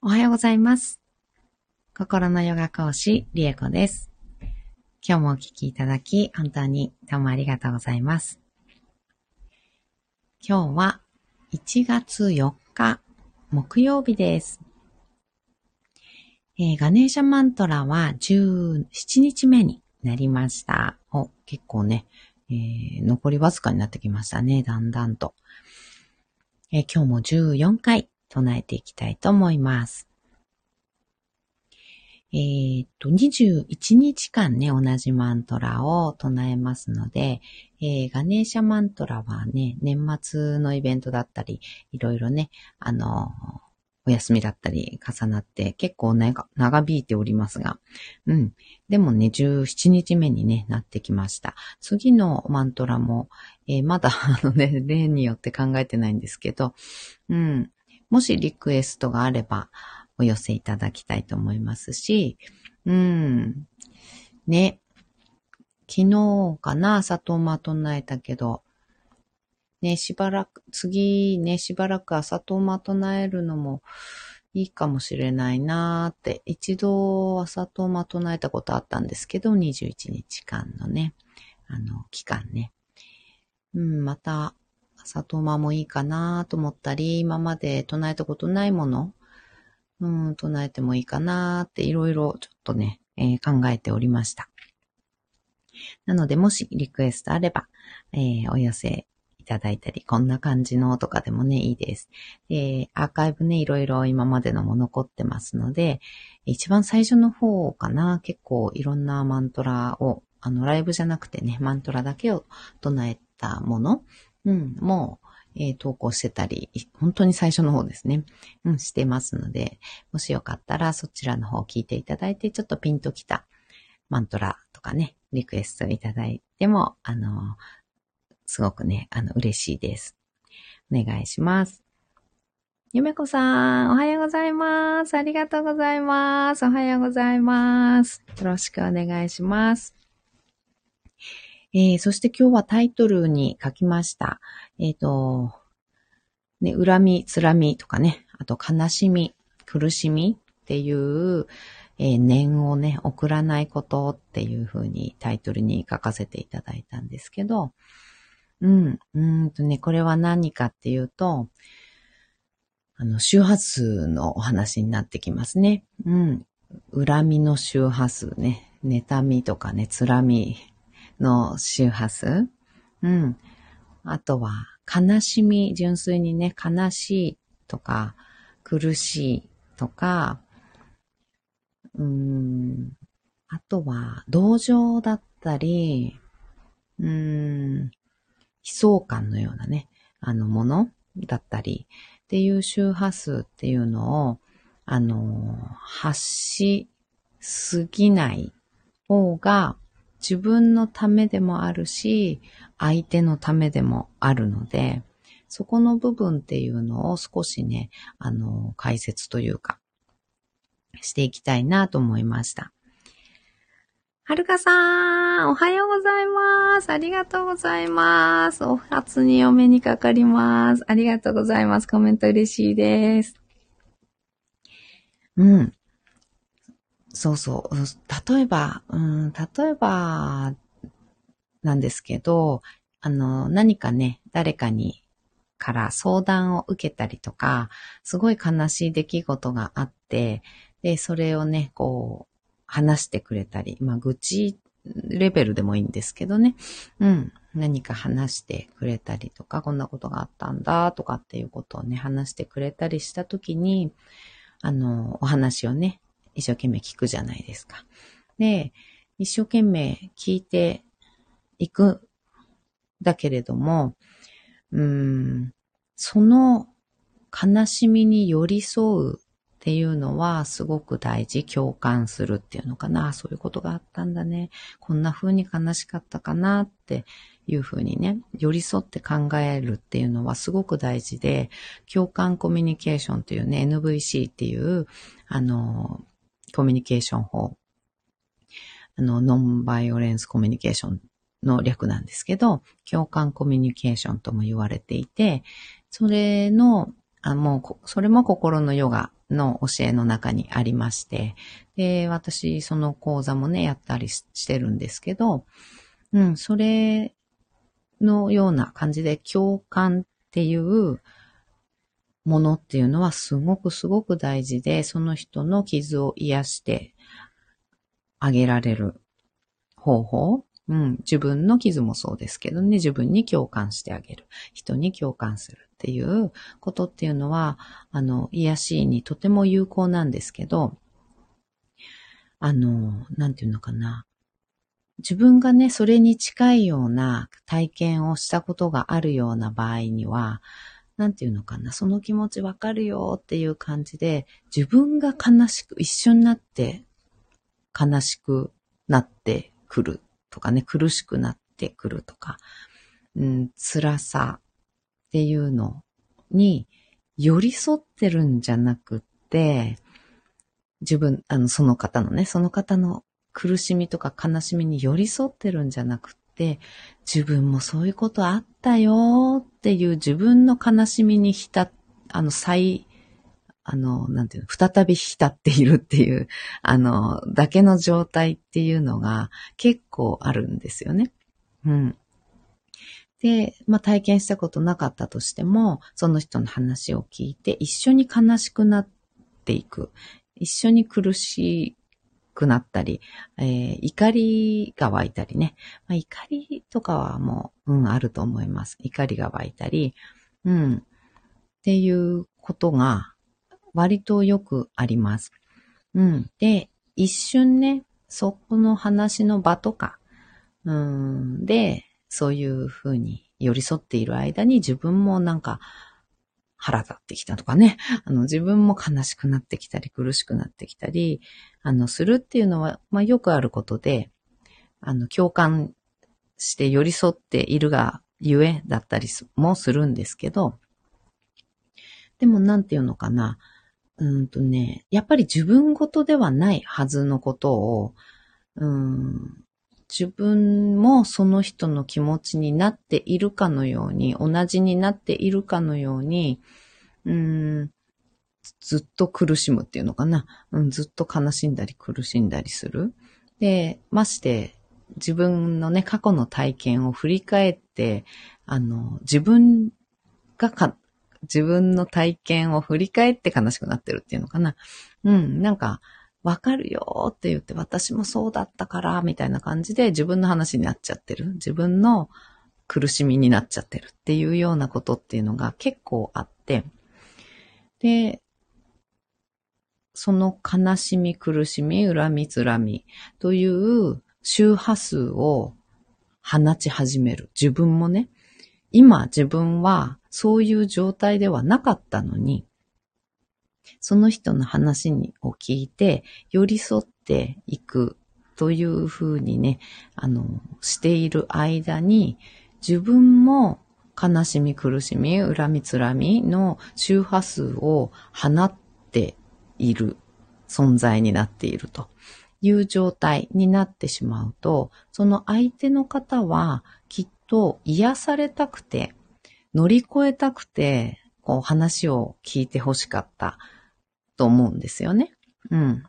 おはようございます。心のヨガ講師、リエコです。今日もお聞きいただき、本当にどうもありがとうございます。今日は1月4日、木曜日です。えーガネーシャマントラは17日目になりました。お、結構ね、えー残りわずかになってきましたね、だんだんと。えー今日も14回唱えていきたいと思います。えーっと、21日間ね、同じマントラを唱えますので、えーガネーシャマントラはね、年末のイベントだったり、いろいろね、あの、お休みだったり重なって結構長長引いておりますが、うん。でもね、17日目にね、なってきました。次のマントラも、えーまだあのね、例によって考えてないんですけど、うん。もしリクエストがあれば、お寄せいただきたいと思いますし、うん。ね。昨日かな、砂糖ま唱えたけど、ね、しばらく、次ね、しばらく朝とま唱えるのもいいかもしれないなーって、一度朝とま唱えたことあったんですけど、21日間のね、あの、期間ね。うん、また、朝とまもいいかなと思ったり、今まで唱えたことないもの、うん、唱えてもいいかなっていろいろちょっとね、えー考えておりました。なので、もしリクエストあれば、えーお寄せいただいたり、こんな感じのとかでもね、いいです。で、アーカイブね、いろいろ今までのも残ってますので、一番最初の方かな、結構いろんなマントラを、あの、ライブじゃなくてね、マントラだけを唱えたもの、うん、もう、えー投稿してたり、本当に最初の方ですね、うん、してますので、もしよかったらそちらの方を聞いていただいて、ちょっとピンときたマントラとかね、リクエストいただいても、あの、すごくね、あの、嬉しいです。お願いします。ゆめこさん、おはようございます。ありがとうございます。おはようございます。よろしくお願いします。えー、そして今日はタイトルに書きました。えっ、と、ね、恨み、つらみとかね、あと悲しみ、苦しみっていう、えー念をね、送らないことっていう風にタイトルに書かせていただいたんですけど、うん、うんとね、これは何かっていうと、あの、周波数のお話になってきますね。うん。恨みの周波数ね。妬みとかね、つらみの周波数。うん。あとは、悲しみ、純粋にね、悲しいとか、苦しいとか、うん。あとは、同情だったり、うん。悲壮感のようなね、あのものだったりっていう周波数っていうのを、あの、発しすぎない方が自分のためでもあるし、相手のためでもあるので、そこの部分っていうのを少しね、あの、解説というか、していきたいなと思いました。はるかさん、おはようございます。ありがとうございます。お初にお目にかかります。ありがとうございます。コメント嬉しいです。うん。そうそう。例えば、うん、例えば、なんですけど、あの、何かね、誰かに、から相談を受けたりとか、すごい悲しい出来事があって、で、それをね、こう、話してくれたり、まあ、愚痴レベルでもいいんですけどね。うん。何か話してくれたりとか、こんなことがあったんだとかっていうことをね、話してくれたりしたときに、あの、お話をね、一生懸命聞くじゃないですか。で、一生懸命聞いていくだけれども、うん、その悲しみに寄り添うっていうのはすごく大事。共感するっていうのかな。そういうことがあったんだね。こんな風に悲しかったかなっていう風にね、寄り添って考えるっていうのはすごく大事で、共感コミュニケーションっていうね、NVC っていう、あの、コミュニケーション法。あの、ノンバイオレンスコミュニケーションの略なんですけど、共感コミュニケーションとも言われていて、それの、あもう、それも心のヨガの教えの中にありまして、で、私、その講座もね、やったりしてるんですけど、うん、それのような感じで共感っていうものっていうのはすごくすごく大事で、その人の傷を癒してあげられる方法。うん、自分の傷もそうですけどね、自分に共感してあげる。人に共感するっていうことっていうのは、あの、癒しにとても有効なんですけど、あの、なんていうのかな。自分がね、それに近いような体験をしたことがあるような場合には、なんていうのかな、その気持ちわかるよっていう感じで、自分が悲しく、一緒になって悲しくなってくるとかね、苦しくなってくるとか、うん、辛さっていうのに寄り添ってるんじゃなくて、自分、あの、その方のね、その方の苦しみとか悲しみに寄り添ってるんじゃなく、自分もそういうことあったよっていう自分の悲しみに浸あの、再、あの、なんていうの、再び浸っているっていう、あの、だけの状態っていうのが結構あるんですよね。うん。で、まあ、体験したことなかったとしても、その人の話を聞いて一緒に悲しくなっていく。一緒に苦しくなったり、えー、怒りが湧いたりね。まあ、怒りとかはもう、うん、あると思います。怒りが湧いたり、うん、っていうことが割とよくあります。うん。で、一瞬ね、そこの話の場とか、うん、で、そういうふうに寄り添っている間に自分もなんか腹立ってきたとかね、あの自分も悲しくなってきたり苦しくなってきたり、あのするっていうのは、まあよくあることで、あの共感して寄り添っているがゆえだったりもするんですけど、でもなんていうのかな、うんとね、やっぱり自分ごとではないはずのことを、うん、自分もその人の気持ちになっているかのように、同じになっているかのように、うん、ずっと苦しむっていうのかな、うん。ずっと悲しんだり苦しんだりする。で、まして、自分のね、過去の体験を振り返って、あの、自分がか、自分の体験を振り返って悲しくなってるっていうのかな。うん、なんか、わかるよって言って私もそうだったから、みたいな感じで自分の話になっちゃってる。自分の苦しみになっちゃってるっていうようなことっていうのが結構あって、で、その悲しみ、苦しみ、恨み、つらみという周波数を放ち始める。自分もね、今自分はそういう状態ではなかったのに、その人の話を聞いて、寄り添っていくというふうにね、あの、している間に、自分も悲しみ、苦しみ、恨み、つらみの周波数を放っている存在になっているという状態になってしまうと、その相手の方はきっと癒されたくて、乗り越えたくて、こう話を聞いて欲しかった。と思うんですよね。うん。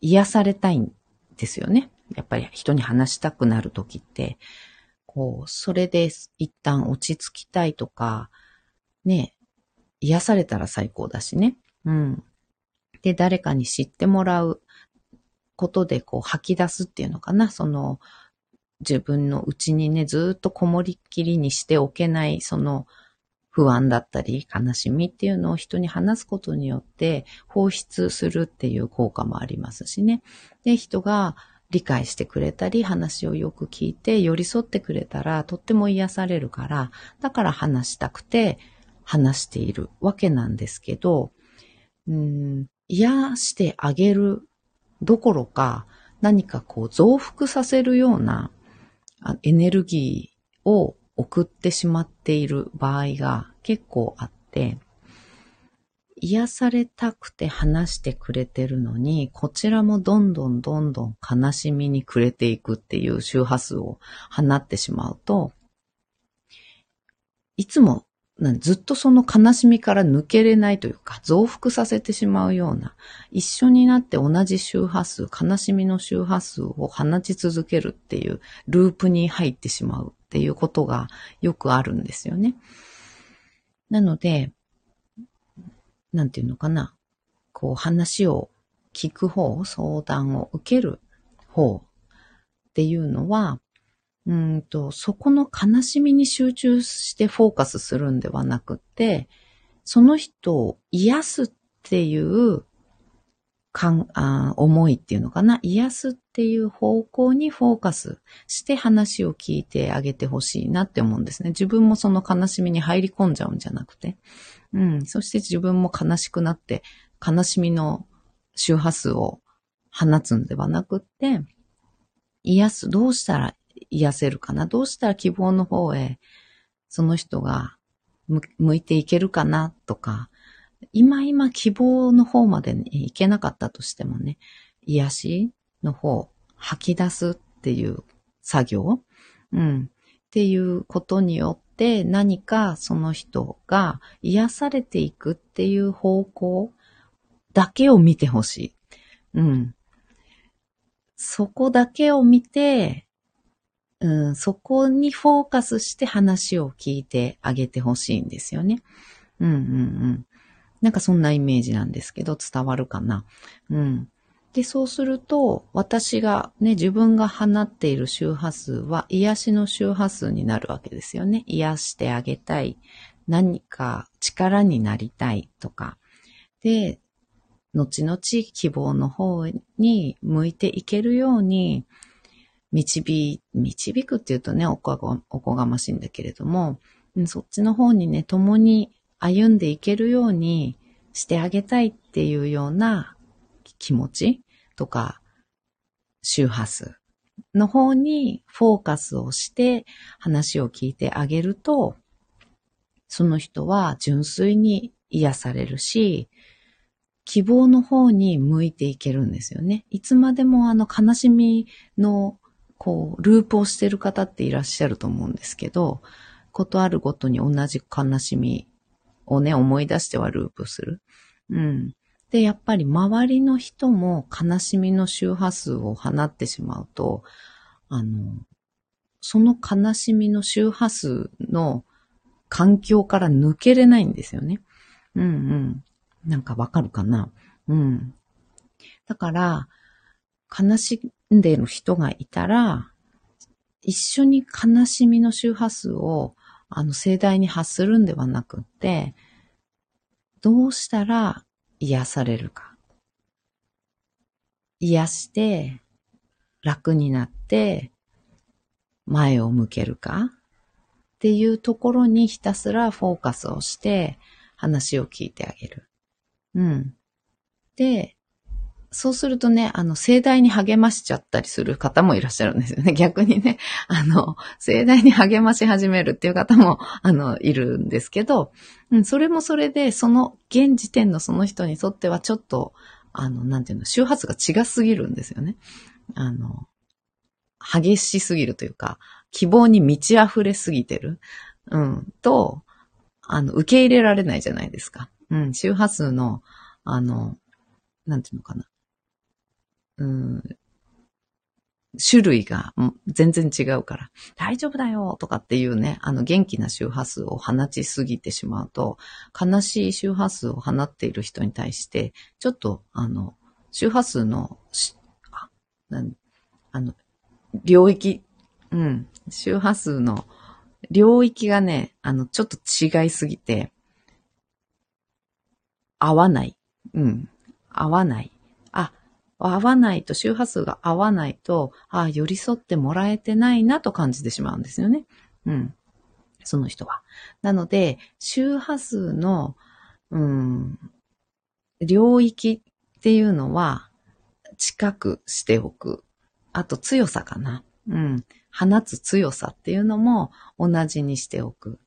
癒されたいんですよね。やっぱり人に話したくなるときって、こう、それで一旦落ち着きたいとか、ね、癒されたら最高だしね。うん。で、誰かに知ってもらうことでこう吐き出すっていうのかな。その、自分の内にね、ずっとこもりっきりにしておけない、その、不安だったり悲しみっていうのを人に話すことによって放出するっていう効果もありますしね。で、人が理解してくれたり話をよく聞いて寄り添ってくれたらとっても癒されるから、だから話したくて話しているわけなんですけど、うん、癒してあげるどころか何かこう増幅させるようなエネルギーを送ってしまっている場合が結構あって、癒されたくて話してくれてるのに、こちらもどんどんどんどん悲しみに暮れていくっていう周波数を放ってしまうと、いつもずっとその悲しみから抜けれないというか、増幅させてしまうような、一緒になって同じ周波数、悲しみの周波数を放ち続けるっていうループに入ってしまう。っていうことがよくあるんですよね。なので、なんていうのかな。こう話を聞く方、相談を受ける方っていうのは、うんと、そこの悲しみに集中してフォーカスするんではなくて、その人を癒すっていうかんあ思いっていうのかな癒すっていう方向にフォーカスして話を聞いてあげてほしいなって思うんですね。自分もその悲しみに入り込んじゃうんじゃなくて。うん。そして自分も悲しくなって悲しみの周波数を放つんではなくって、癒す、どうしたら癒せるかなどうしたら希望の方へその人が向いていけるかなとか、今今希望の方まで、ね、いけなかったとしてもね、癒しの方、吐き出すっていう作業、うん、っていうことによって何かその人が癒されていくっていう方向だけを見てほしい。うん。そこだけを見て、うん、そこにフォーカスして話を聞いてあげてほしいんですよね。うんうんうん。なんかそんなイメージなんですけど、伝わるかな。うん。で、そうすると、私がね、自分が放っている周波数は癒しの周波数になるわけですよね。癒してあげたい。何か力になりたいとか。で、後々希望の方に向いていけるように、導、導くっていうとね、おこがおこがましいんだけれども、そっちの方にね、共に歩んでいけるようにしてあげたいっていうような気持ちとか、周波数の方にフォーカスをして話を聞いてあげると、その人は純粋に癒されるし、希望の方に向いていけるんですよね。いつまでもあの悲しみのこう、ループをしてる方っていらっしゃると思うんですけど、ことあるごとに同じ悲しみをね、思い出してはループする。うん。で、やっぱり周りの人も悲しみの周波数を放ってしまうと、あの、その悲しみの周波数の環境から抜けれないんですよね。うんうん。なんかわかるかな？うん。だから、悲しんでる人がいたら、一緒に悲しみの周波数を、あの、盛大に発するんではなくって、どうしたら癒されるか。癒して、楽になって、前を向けるかっていうところにひたすらフォーカスをして話を聞いてあげる。うん。で、そうするとね、あの、盛大に励ましちゃったりする方もいらっしゃるんですよね。逆にね、あの、盛大に励まし始めるっていう方も、あの、いるんですけど、うん、それもそれで、その、現時点のその人にとってはちょっと、あの、なんていうの、周波数が違すぎるんですよね。あの、激しすぎるというか、希望に満ち溢れすぎてる。うん、と、あの、受け入れられないじゃないですか。うん、周波数の、あの、なんていうのかな。うん、種類が全然違うから、大丈夫だよとかっていうね、あの元気な周波数を放ちすぎてしまうと、悲しい周波数を放っている人に対して、ちょっと、あの、周波数の、あ、なんあの、領域、うん、周波数の領域がね、あの、ちょっと違いすぎて、合わない。うん、合わない。合わないと、周波数が合わないと、ああ、寄り添ってもらえてないなと感じてしまうんですよね。うん。その人は。なので、周波数の、うん、領域っていうのは、近くしておく。あと強さかな。うん。放つ強さっていうのも同じにしておく。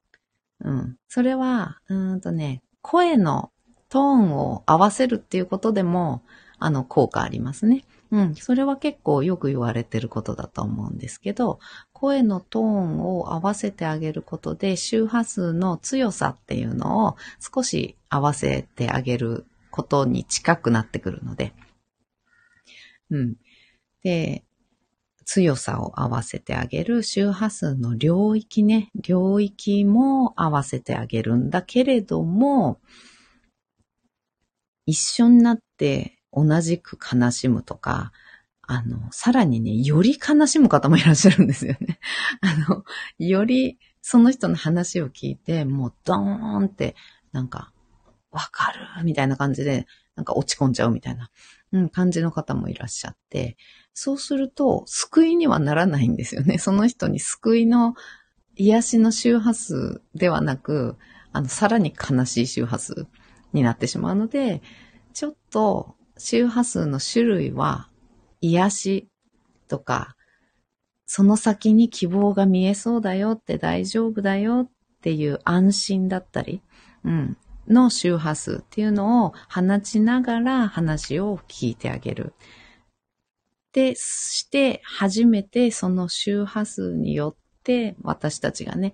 うん。それは、うんとね、声のトーンを合わせるっていうことでも、あの、効果ありますね。うん。それは結構よく言われてることだと思うんですけど、声のトーンを合わせてあげることで周波数の強さっていうのを少し合わせてあげることに近くなってくるので。うん。で、強さを合わせてあげる周波数の領域ね、領域も合わせてあげるんだけれども、一緒になって同じく悲しむとか、あの、さらにね、より悲しむ方もいらっしゃるんですよね。あの、よりその人の話を聞いて、もうドーンって、なんか、わかるみたいな感じで、なんか落ち込んじゃうみたいな、うん、感じの方もいらっしゃって、そうすると、救いにはならないんですよね。その人に救いの癒しの周波数ではなく、あの、さらに悲しい周波数になってしまうので、ちょっと周波数の種類は癒しとか、その先に希望が見えそうだよって大丈夫だよっていう安心だったり、うん、の周波数っていうのを放ちながら話を聞いてあげる。で、して初めてその周波数によって私たちがね、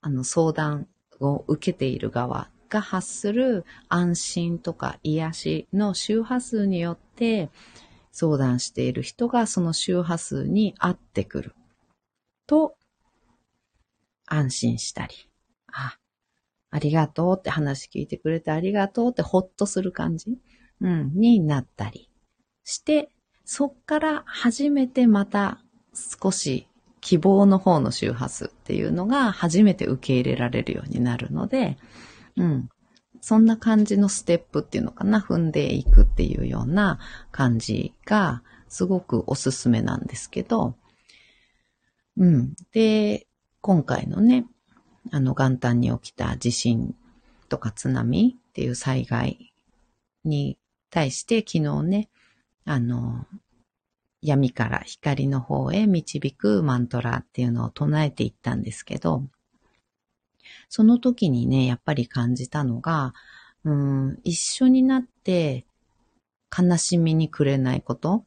あの相談を受けている側が発する安心とか癒しの周波数によって相談している人がその周波数に合ってくる。と安心したり、あ、ありがとうって話聞いてくれてありがとうってほっとする感じ、うん、になったりして、そっから初めてまた少し希望の方の周波数っていうのが初めて受け入れられるようになるので、うん。そんな感じのステップっていうのかな、踏んでいくっていうような感じがすごくおすすめなんですけど、うん。で、今回のね、あの元旦に起きた地震とか津波っていう災害に対して昨日ね、あの、闇から光の方へ導くマントラっていうのを唱えていったんですけど、その時にね、やっぱり感じたのが、うん、一緒になって悲しみにくれないこと、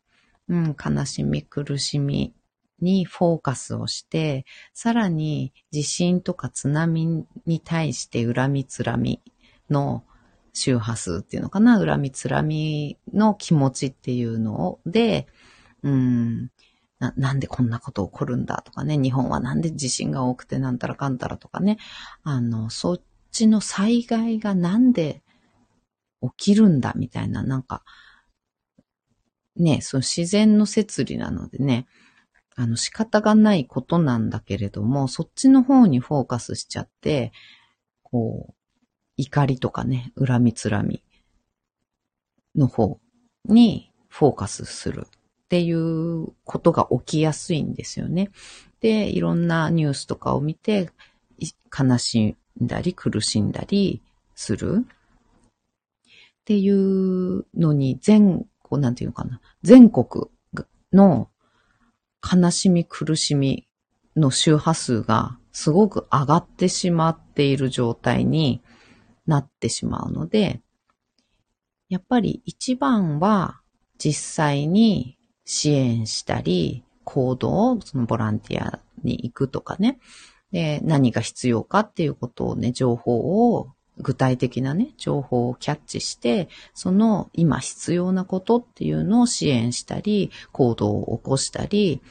うん、悲しみ、苦しみにフォーカスをして、さらに地震とか津波に対して恨みつらみの周波数っていうのかな、恨みつらみの気持ちっていうので、うん、な、なんでこんなこと起こるんだとかね、日本はなんで地震が多くてなんたらかんたらとかね、あの、そっちの災害がなんで起きるんだみたいな、なんか、ね、その自然の摂理なのでね、あの仕方がないことなんだけれども、そっちの方にフォーカスしちゃって、こう、怒りとかね、恨みつらみの方にフォーカスする。っていうことが起きやすいんですよね。で、いろんなニュースとかを見て、悲しんだり苦しんだりするっていうのに全、こうなんていうのかな、全国の悲しみ苦しみの周波数がすごく上がってしまっている状態になってしまうので、やっぱり一番は実際に支援したり、行動、そのボランティアに行くとかね。で、何が必要かっていうことをね、情報を、具体的なね、情報をキャッチして、その今必要なことっていうのを支援したり、行動を起こしたり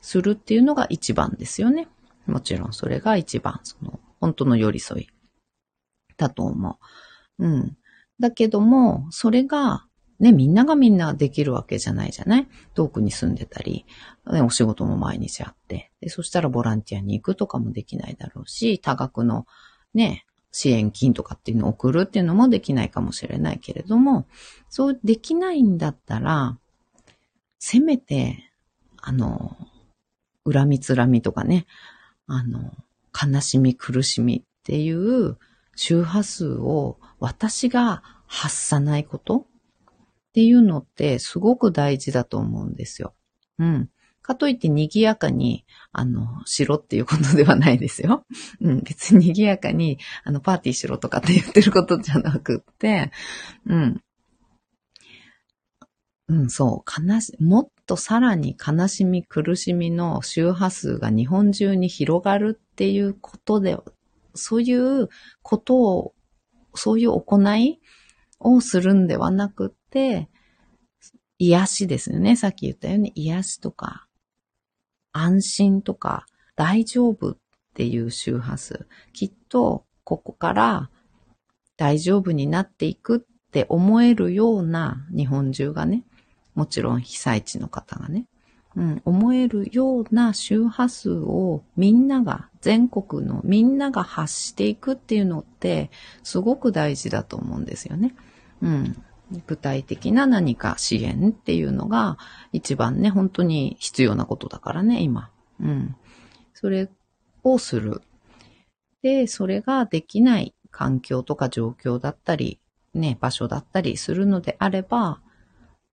するっていうのが一番ですよね。もちろんそれが一番、その、本当の寄り添いだと思う。うん。だけども、それがね、みんながみんなできるわけじゃないじゃない？遠くに住んでたり、ね、お仕事も毎日あって。で、そしたらボランティアに行くとかもできないだろうし、多額のね、支援金とかっていうのを送るっていうのもできないかもしれないけれども、そうできないんだったら、せめて、あの、恨みつらみとかね、あの、悲しみ苦しみっていう周波数を私が発さないことっていうのってすごく大事だと思うんですよ。うん。かといって賑やかに、あの、しろっていうことではないですよ。うん。別に賑やかに、あの、パーティーしろとかって言ってることじゃなくって、うん。うん、そう、悲し、もっとさらに悲しみ苦しみの周波数が日本中に広がるっていうことで、そういうことを、そういう行いをするんではなくて、癒しですよね。さっき言ったように癒しとか、安心とか、大丈夫っていう周波数。きっと、ここから大丈夫になっていくって思えるような日本中がね、もちろん被災地の方がね、うん、思えるような周波数をみんなが、全国のみんなが発していくっていうのって、すごく大事だと思うんですよね。うん。具体的な何か支援っていうのが一番ね、本当に必要なことだからね、今。うん。それをする。で、それができない環境とか状況だったり、ね、場所だったりするのであれば、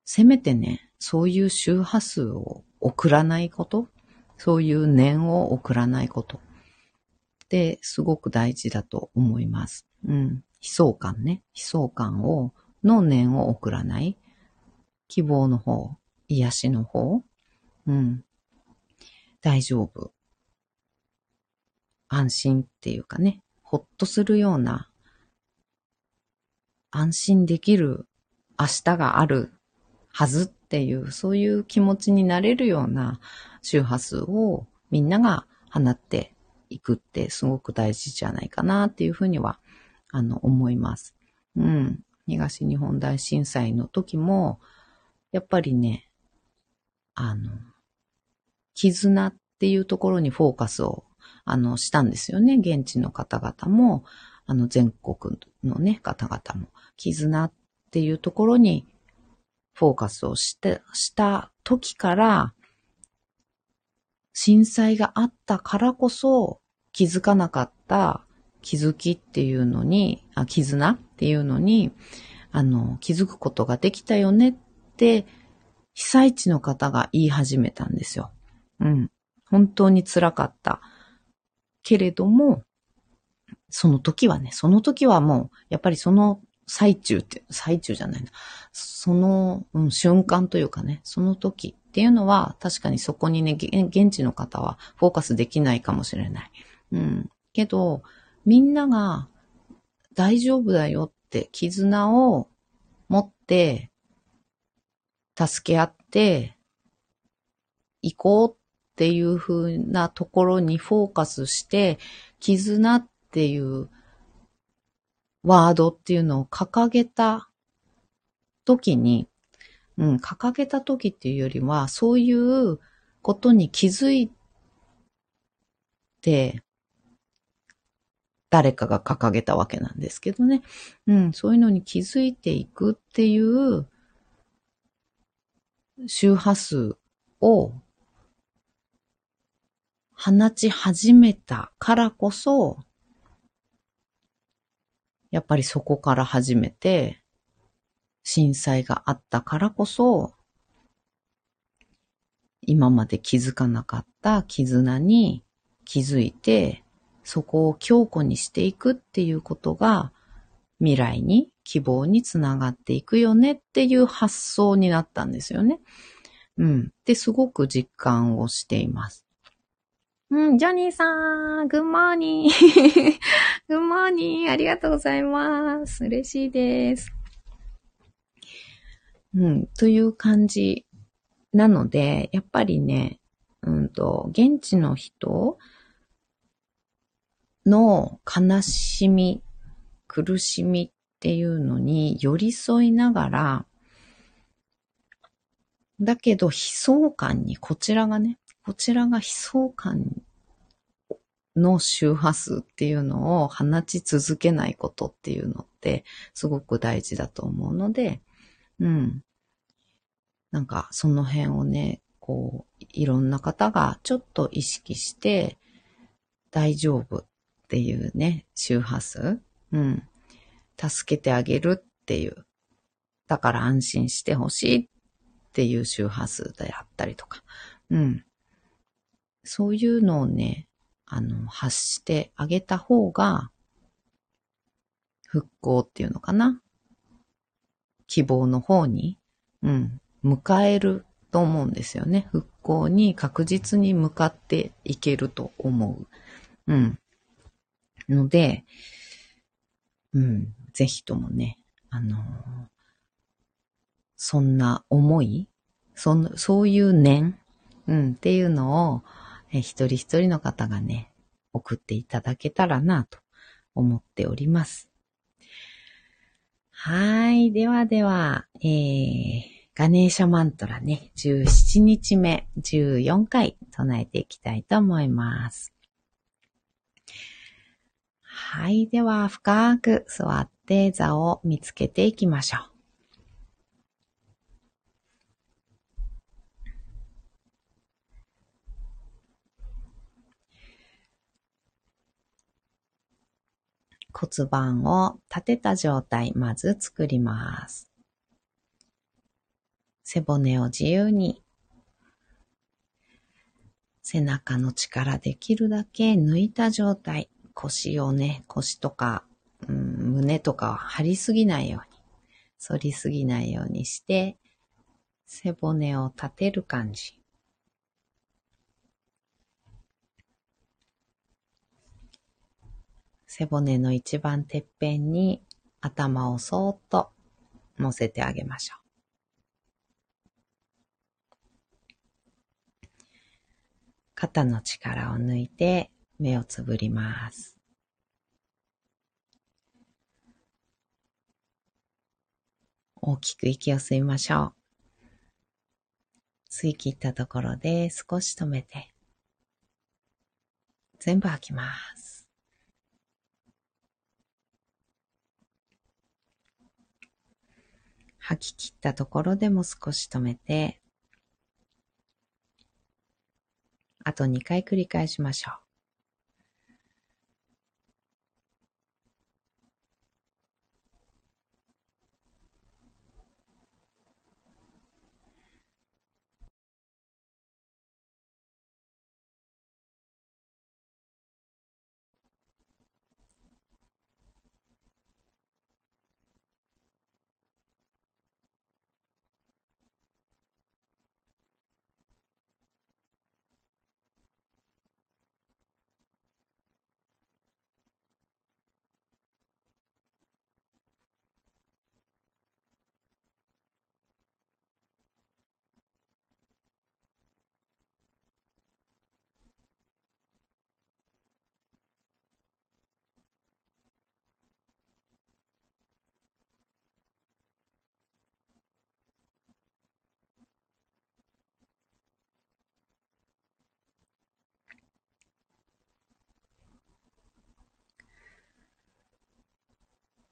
せめてね、そういう周波数を送らないこと、そういう念を送らないことってすごく大事だと思います。うん。悲壮感ね。悲壮感を、の念を送らない。希望の方、癒しの方。うん。大丈夫。安心っていうかね、ほっとするような、安心できる明日があるはずっていう、そういう気持ちになれるような周波数をみんなが放っていくってすごく大事じゃないかなっていうふうには、あの、思います。うん。東日本大震災の時も、やっぱりね、あの、絆っていうところにフォーカスをあの、したんですよね。現地の方々も、あの、全国のね、方々も、絆っていうところにフォーカスをして、した時から、震災があったからこそ気づかなかった気づきっていうのに、あ、絆っていうのに、あの、気づくことができたよねって、被災地の方が言い始めたんですよ。うん。本当に辛かった。けれども、その時はね、その時はもう、やっぱりその最中って、最中じゃないな。その、うん、瞬間というかね、その時っていうのは、確かにそこにね、現地の方はフォーカスできないかもしれない。うん。けど、みんなが大丈夫だよって絆を持って、助け合って、行こうっていう風なところにフォーカスして、絆っていうワードっていうのを掲げた時に、うん、掲げた時っていうよりは、そういうことに気づいて、誰かが掲げたわけなんですけどね。うん、そういうのに気づいていくっていう周波数を放ち始めたからこそ、やっぱりそこから始めて、震災があったからこそ、今まで気づかなかった絆に気づいて、そこを強固にしていくっていうことが、未来に希望につながっていくよねっていう発想になったんですよね。うん。で、すごく実感をしています。うん、ジョニーさん、グッモーニー。グッモーニー。ありがとうございます。嬉しいです。うん、という感じなので、やっぱりね、うんと、現地の人の悲しみ、苦しみっていうのに寄り添いながら、だけど悲壮感にこちらがね、こちらが悲壮感の周波数っていうのを放ち続けないことっていうのってすごく大事だと思うので、うん。なんかその辺をね、こう、いろんな方がちょっと意識して大丈夫っていうね、周波数。うん。助けてあげるっていう。だから安心してほしいっていう周波数であったりとか。うん。そういうのをね、あの、発してあげた方が、復興っていうのかな。希望の方に、うん、迎えると思うんですよね。復興に確実に向かっていけると思う。うん。ので、うん、ぜひともね、あの、そんな思い、そんそういう念、うん、っていうのを、え一人一人の方がね、送っていただけたらなと思っております。はい。ではでは、えー、ガネーシャマントラね、17日目、14回唱えていきたいと思います。はい。では、深く座って座を見つけていきましょう。骨盤を立てた状態、まず作ります。背骨を自由に、背中の力できるだけ抜いた状態、腰をね、腰とか、うん、胸とかは張りすぎないように、反りすぎないようにして、背骨を立てる感じ。背骨の一番てっぺんに頭をそーっと乗せてあげましょう。肩の力を抜いて目をつぶります。大きく息を吸いましょう。吸い切ったところで少し止めて、全部吐きます。吐き切ったところでも少し止めて、あと2回繰り返しましょう。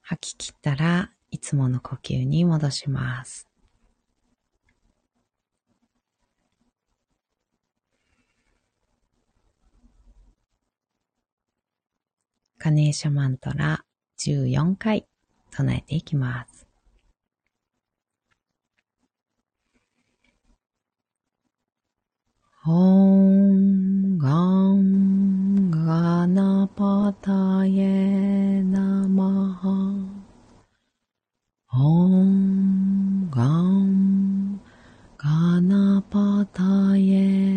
吐き切ったらいつもの呼吸に戻します。カネーシャマントラ14回唱えていきます。オンガンこんがん、かなぱたえ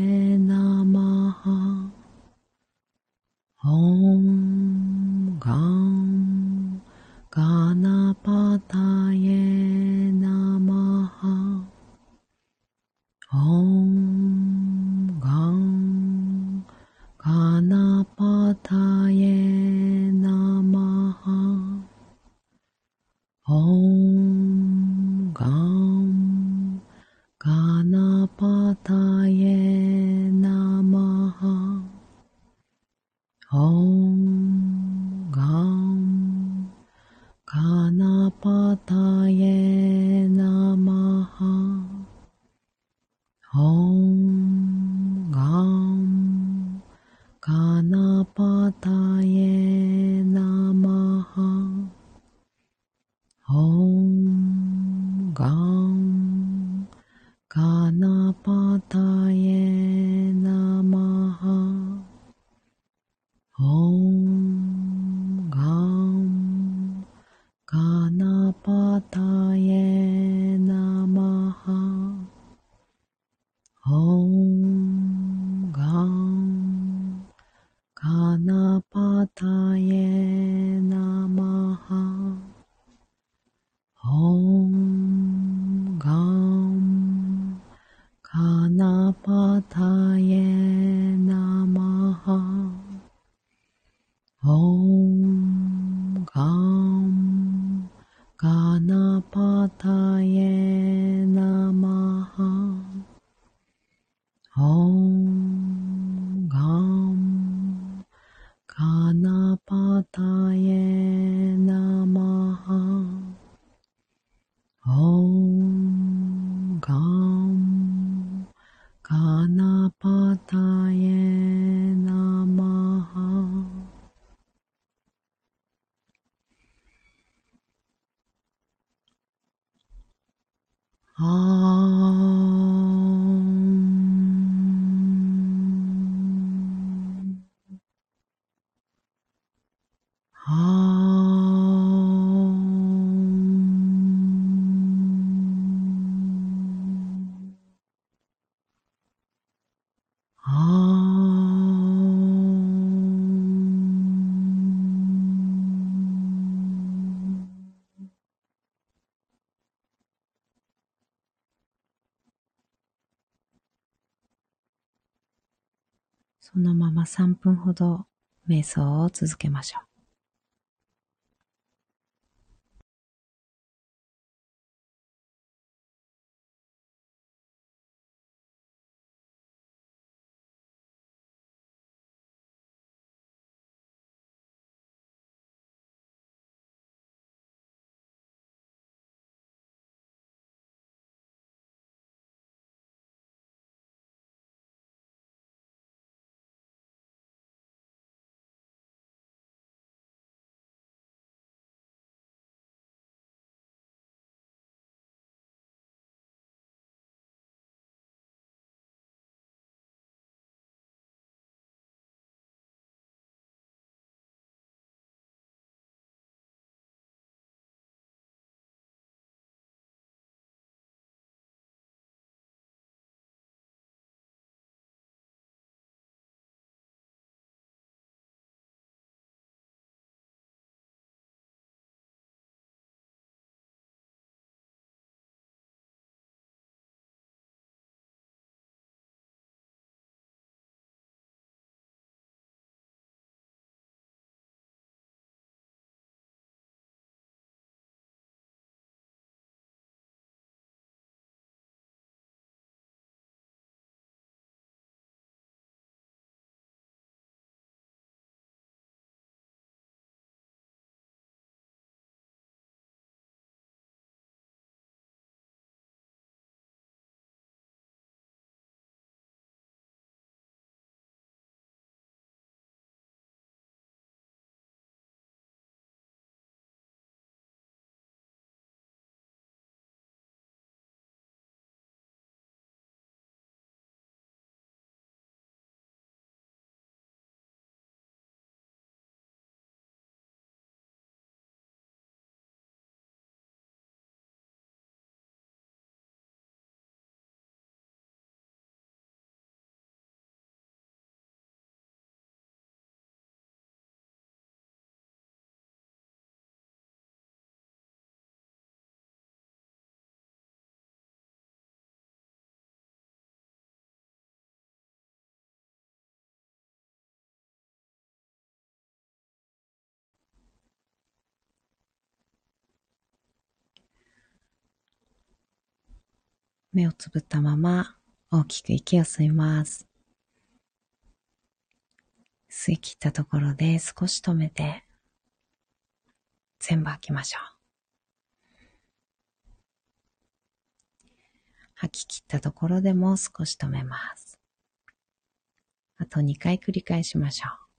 そのまま3分ほど瞑想を続けましょう。目をつぶったまま大きく息を吸います。吸い切ったところで少し止めて全部吐きましょう。吐き切ったところでも少し止めます。あと2回繰り返しましょう。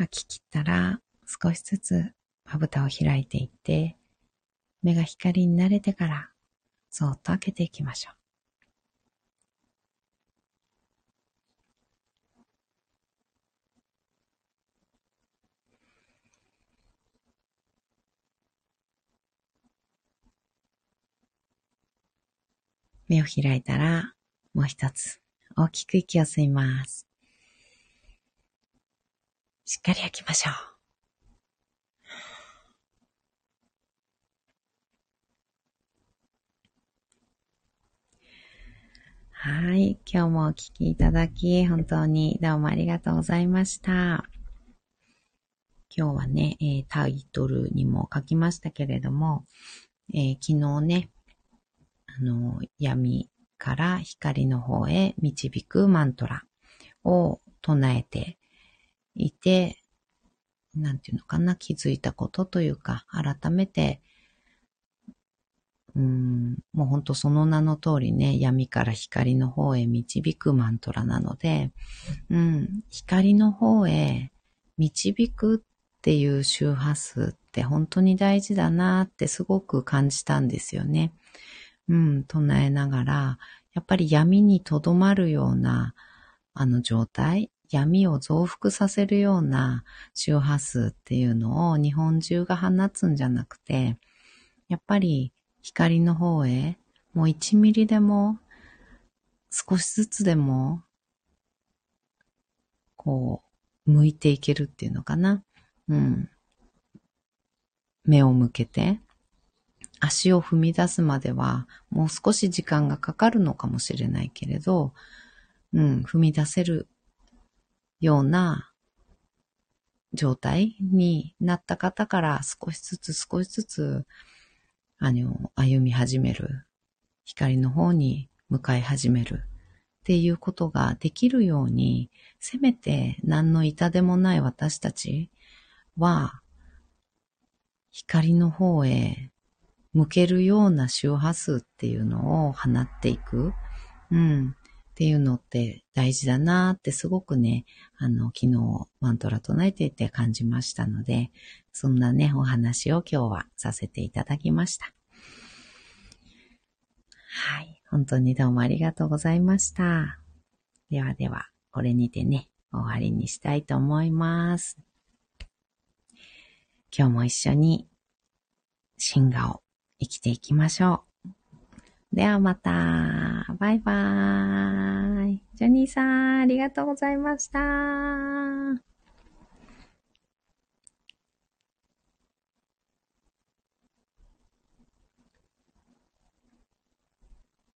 吐き切ったら少しずつまぶたを開いていって目が光に慣れてから、そーっと開けていきましょう。目を開いたら、もう一つ、大きく息を吸います。しっかり吐きましょう。はい。今日もお聞きいただき、本当にどうもありがとうございました。今日はね、えー、タイトルにも書きましたけれども、えー、昨日ね、あの、闇から光の方へ導くマントラを唱えていて、なんていうのかな、気づいたことというか、改めて、うん、もうほんとその名の通りね、闇から光の方へ導くマントラなので、うん、光の方へ導くっていう周波数って本当に大事だなってすごく感じたんですよね。うん、唱えながら、やっぱり闇にとどまるような、あの状態、闇を増幅させるような周波数っていうのを日本中が放つんじゃなくて、やっぱり光の方へ、もう1ミリでも、少しずつでも、こう、向いていけるっていうのかな。うん。目を向けて、足を踏み出すまではもう少し時間がかかるのかもしれないけれど、うん、踏み出せるような状態になった方から少しずつ少しずつ、あの、歩み始める。光の方に向かい始める。っていうことができるように、せめて何の痛でもない私たちは、光の方へ向けるような周波数っていうのを放っていく。うん。っていうのって大事だなってすごくね、あの、昨日マントラ唱えていて感じましたので、そんなね、お話を今日はさせていただきました。はい。本当にどうもありがとうございました。ではでは、これにてね、終わりにしたいと思います。今日も一緒に、進化を生きていきましょう。ではまた。バイバーイ。ジョニーさん、ありがとうございました。